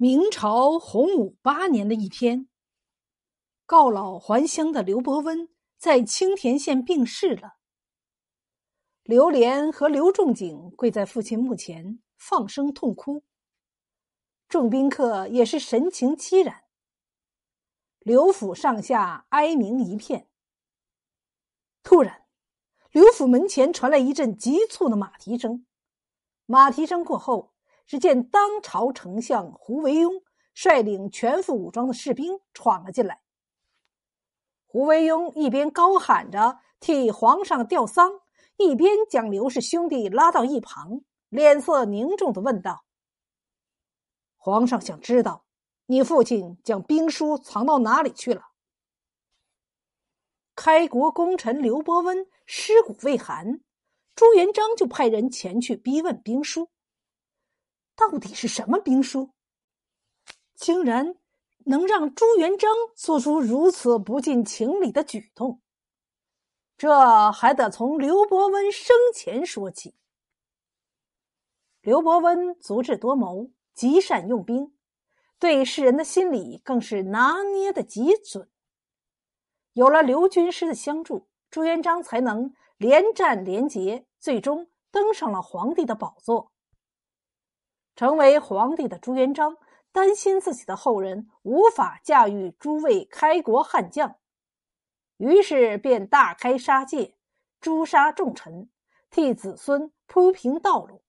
明朝洪武八年的一天，告老还乡的刘伯温在青田县病逝了。刘莲和刘仲景跪在父亲墓前，放声痛哭。众宾客也是神情凄然，刘府上下哀鸣一片。突然，刘府门前传来一阵急促的马蹄声，马蹄声过后。只见当朝丞相胡惟庸率领全副武装的士兵闯了进来。胡惟庸一边高喊着替皇上吊丧，一边将刘氏兄弟拉到一旁，脸色凝重的问道：“皇上想知道，你父亲将兵书藏到哪里去了？”开国功臣刘伯温尸骨未寒，朱元璋就派人前去逼问兵书。到底是什么兵书？竟然能让朱元璋做出如此不近情理的举动？这还得从刘伯温生前说起。刘伯温足智多谋，极善用兵，对世人的心理更是拿捏的极准。有了刘军师的相助，朱元璋才能连战连捷，最终登上了皇帝的宝座。成为皇帝的朱元璋担心自己的后人无法驾驭诸位开国悍将，于是便大开杀戒，诛杀重臣，替子孙铺平道路。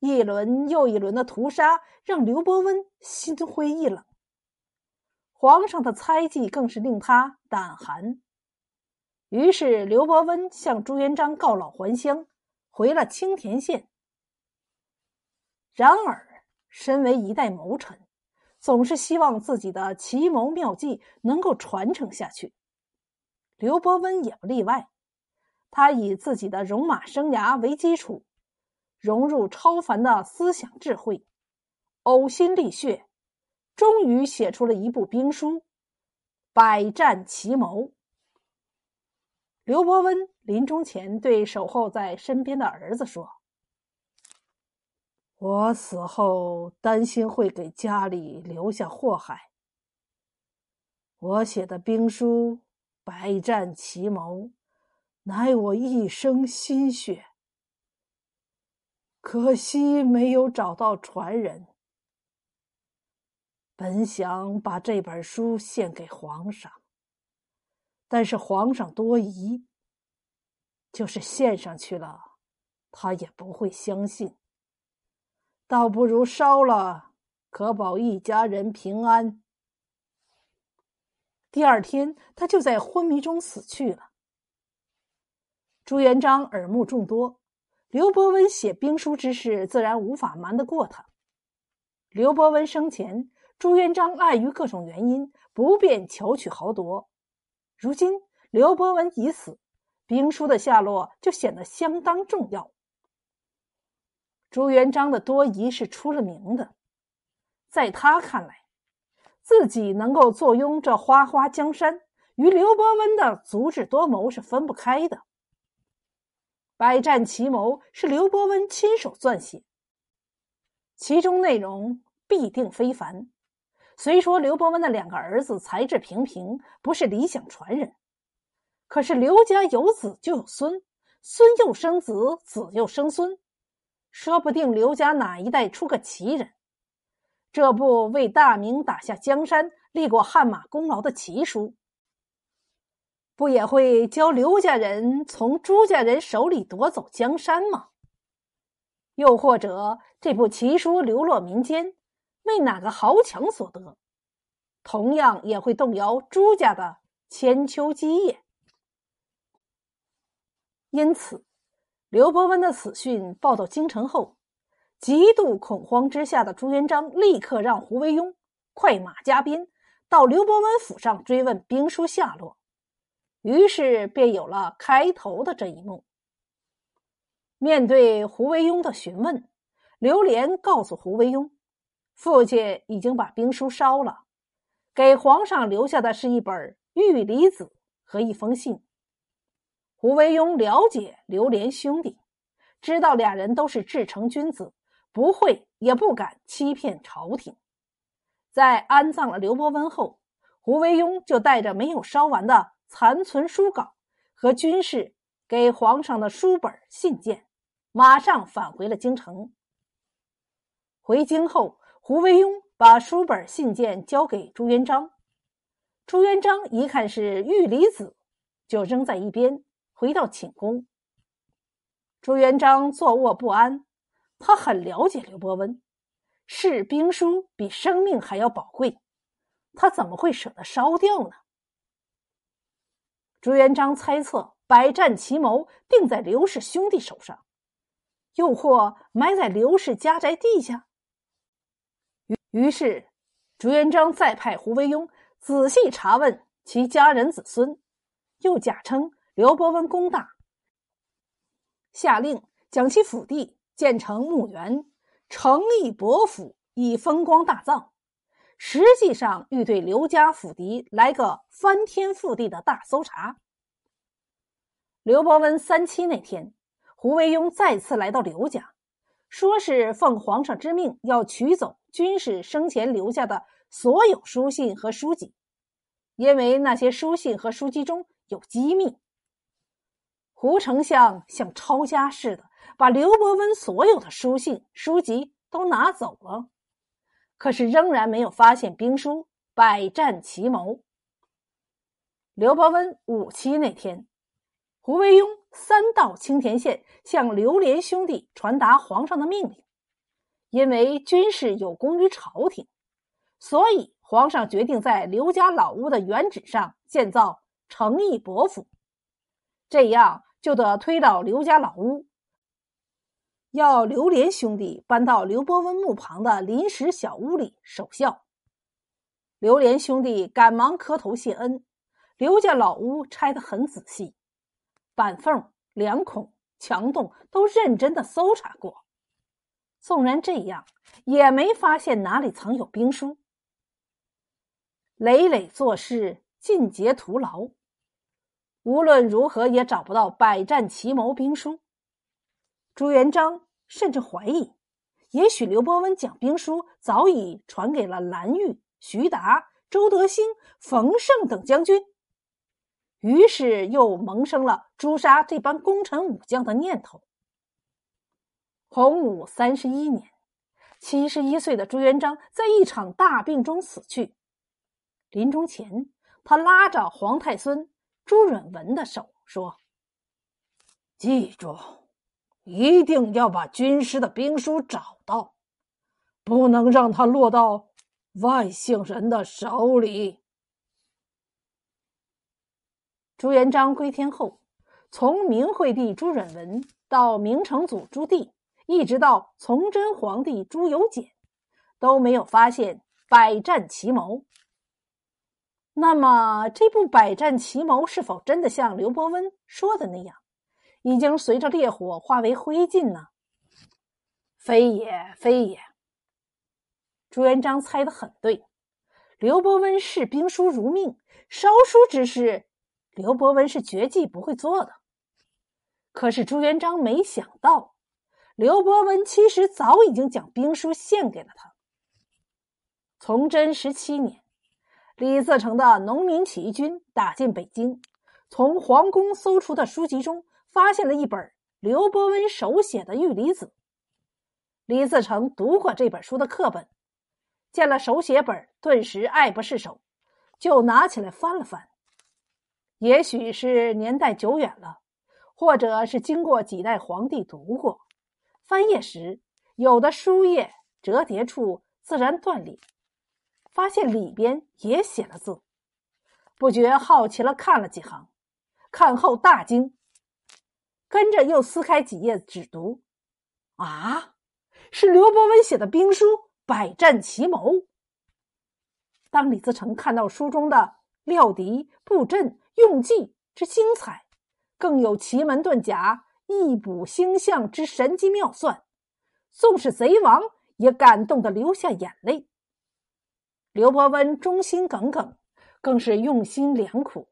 一轮又一轮的屠杀让刘伯温心灰意冷，皇上的猜忌更是令他胆寒。于是刘伯温向朱元璋告老还乡，回了青田县。然而，身为一代谋臣，总是希望自己的奇谋妙计能够传承下去。刘伯温也不例外，他以自己的戎马生涯为基础，融入超凡的思想智慧，呕心沥血，终于写出了一部兵书《百战奇谋》。刘伯温临终前对守候在身边的儿子说。我死后担心会给家里留下祸害。我写的兵书《百战奇谋》，乃我一生心血，可惜没有找到传人。本想把这本书献给皇上，但是皇上多疑，就是献上去了，他也不会相信。倒不如烧了，可保一家人平安。第二天，他就在昏迷中死去了。朱元璋耳目众多，刘伯温写兵书之事，自然无法瞒得过他。刘伯温生前，朱元璋碍于各种原因，不便巧取豪夺。如今刘伯温已死，兵书的下落就显得相当重要。朱元璋的多疑是出了名的，在他看来，自己能够坐拥这花花江山，与刘伯温的足智多谋是分不开的。百战奇谋是刘伯温亲手撰写，其中内容必定非凡。虽说刘伯温的两个儿子才智平平，不是理想传人，可是刘家有子就有孙，孙又生子，子又生孙。说不定刘家哪一代出个奇人，这部为大明打下江山、立过汗马功劳的奇书，不也会教刘家人从朱家人手里夺走江山吗？又或者这部奇书流落民间，为哪个豪强所得，同样也会动摇朱家的千秋基业。因此。刘伯温的死讯报到京城后，极度恐慌之下的朱元璋立刻让胡惟庸快马加鞭到刘伯温府上追问兵书下落，于是便有了开头的这一幕。面对胡惟庸的询问，刘连告诉胡惟庸，父亲已经把兵书烧了，给皇上留下的是一本玉离子和一封信。胡惟庸了解刘连兄弟，知道俩人都是至诚君子，不会也不敢欺骗朝廷。在安葬了刘伯温后，胡惟庸就带着没有烧完的残存书稿和军士给皇上的书本信件，马上返回了京城。回京后，胡惟庸把书本信件交给朱元璋，朱元璋一看是玉离子，就扔在一边，回到寝宫。朱元璋坐卧不安，他很了解刘伯温。是兵书比生命还要宝贵，他怎么会舍得烧掉呢？朱元璋猜测百战奇谋定在刘氏兄弟手上，又或埋在刘氏家宅地下。于于是，朱元璋再派胡惟庸仔细查问其家人子孙，又假称刘伯温功大，下令将其府地建成墓园。诚意伯府以风光大葬，实际上欲对刘家府邸来个翻天覆地的大搜查。刘伯温三七那天，胡惟庸再次来到刘家，说是奉皇上之命要取走军士生前留下的所有书信和书籍，因为那些书信和书籍中有机密。胡丞相像抄家似的。把刘伯温所有的书信、书籍都拿走了，可是仍然没有发现兵书《百战奇谋》。刘伯温五七那天，胡惟庸三到青田县向刘连兄弟传达皇上的命令，因为军事有功于朝廷，所以皇上决定在刘家老屋的原址上建造诚义伯府，这样就得推到刘家老屋。要刘连兄弟搬到刘伯温墓旁的临时小屋里守孝。刘连兄弟赶忙磕头谢恩。刘家老屋拆得很仔细，板缝、梁孔、墙洞都认真的搜查过。纵然这样，也没发现哪里藏有兵书。累累做事，尽皆徒劳，无论如何也找不到百战奇谋兵书。朱元璋甚至怀疑，也许刘伯温讲兵书早已传给了蓝玉、徐达、周德兴、冯胜等将军，于是又萌生了诛杀这般功臣武将的念头。洪武三十一年，七十一岁的朱元璋在一场大病中死去。临终前，他拉着皇太孙朱允文的手说：“记住。”一定要把军师的兵书找到，不能让他落到外姓人的手里。朱元璋归天后，从明惠帝朱允文到明成祖朱棣，一直到崇祯皇帝朱由检，都没有发现百战奇谋。那么，这部百战奇谋是否真的像刘伯温说的那样？已经随着烈火化为灰烬呢？非也，非也。朱元璋猜的很对，刘伯温视兵书如命，烧书之事，刘伯温是绝技不会做的。可是朱元璋没想到，刘伯温其实早已经将兵书献给了他。崇祯十七年，李自成的农民起义军打进北京，从皇宫搜出的书籍中。发现了一本刘伯温手写的《玉离子》。李自成读过这本书的课本，见了手写本，顿时爱不释手，就拿起来翻了翻。也许是年代久远了，或者是经过几代皇帝读过，翻页时有的书页折叠处自然断裂，发现里边也写了字，不觉好奇了，看了几行，看后大惊。跟着又撕开几页纸读，啊，是刘伯温写的兵书《百战奇谋》。当李自成看到书中的料敌、布阵、用计之精彩，更有奇门遁甲、易卜星象之神机妙算，纵使贼王也感动得流下眼泪。刘伯温忠心耿耿，更是用心良苦。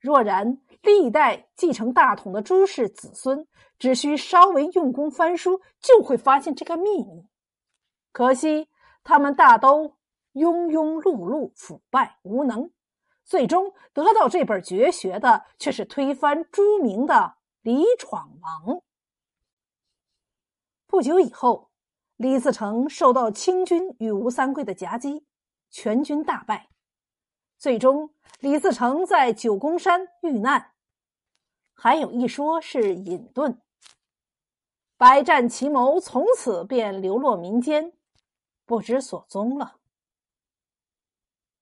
若然历代继承大统的朱氏子孙，只需稍微用功翻书，就会发现这个秘密。可惜他们大都庸庸碌碌、腐败无能，最终得到这本绝学的却是推翻朱明的李闯王。不久以后，李自成受到清军与吴三桂的夹击，全军大败。最终，李自成在九宫山遇难，还有一说是隐遁。百战奇谋从此便流落民间，不知所踪了。